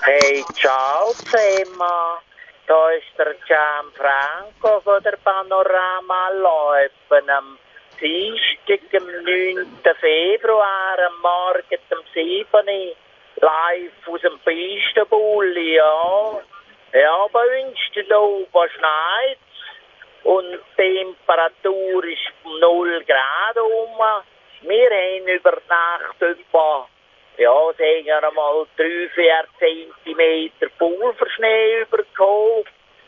Hey, ciao zusammen. Da ist der Gianfranco von der Panorama Läufen am Dienstag, am 9. Februar, am Morgen um 7 Uhr, live aus dem Pistenbulli, ja. Ja, bei uns da oben schneit und die Temperatur ist 0 Grad um. Wir haben über Nacht etwa ja, sagen wir mal, drei, vier Zentimeter Pulverschnee übergekommen.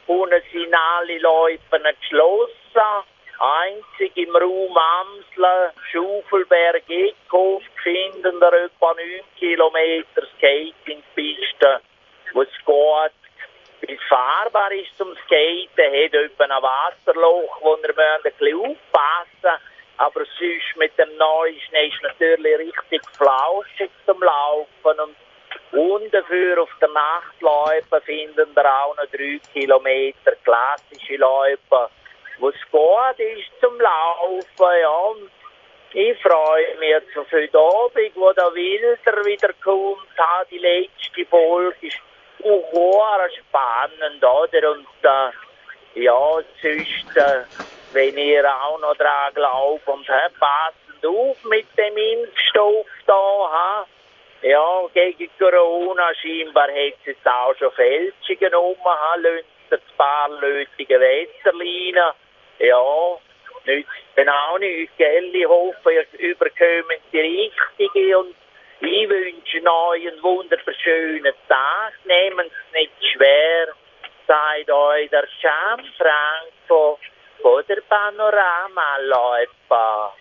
Unten sind alle Läufen geschlossen. Einzig im Raum Amsler, Schaufelberg, Eckhof finden wir etwa 9 Kilometer Skatingpiste, wo es geht, bis fahrbar ist zum Skaten, hat etwa ein Wasserloch, wo wir ein bisschen aufpassen aber sonst mit dem neuen Schnee ist natürlich richtig flauschig zum Laufen und und dafür auf der Nachtläufe finden wir auch noch drei Kilometer klassische Läufe, wo es gut ist zum Laufen, ja. Und ich freue mich jetzt auf heute Abend, wo der Wilder wieder kommt. Ha, die letzte Folge ist auch spannend, oder? Und äh, ja, sonst, äh, wenn ihr auch noch dran glaubt und äh, passend auf mit dem Impfstoff da, ha? Ja, gegen Corona scheinbar hat es jetzt auch schon Fälschungen um, ha? Lönt ein paar lötige Wässerleinen. Ja, nützt dann auch nicht, gell? Ich hoffe, ihr überkommt die richtige und ich wünsche euch einen wunderschönen Tag. Nehmt es nicht schwer. Seid euch der Gianfranco von der Panorama Läufer.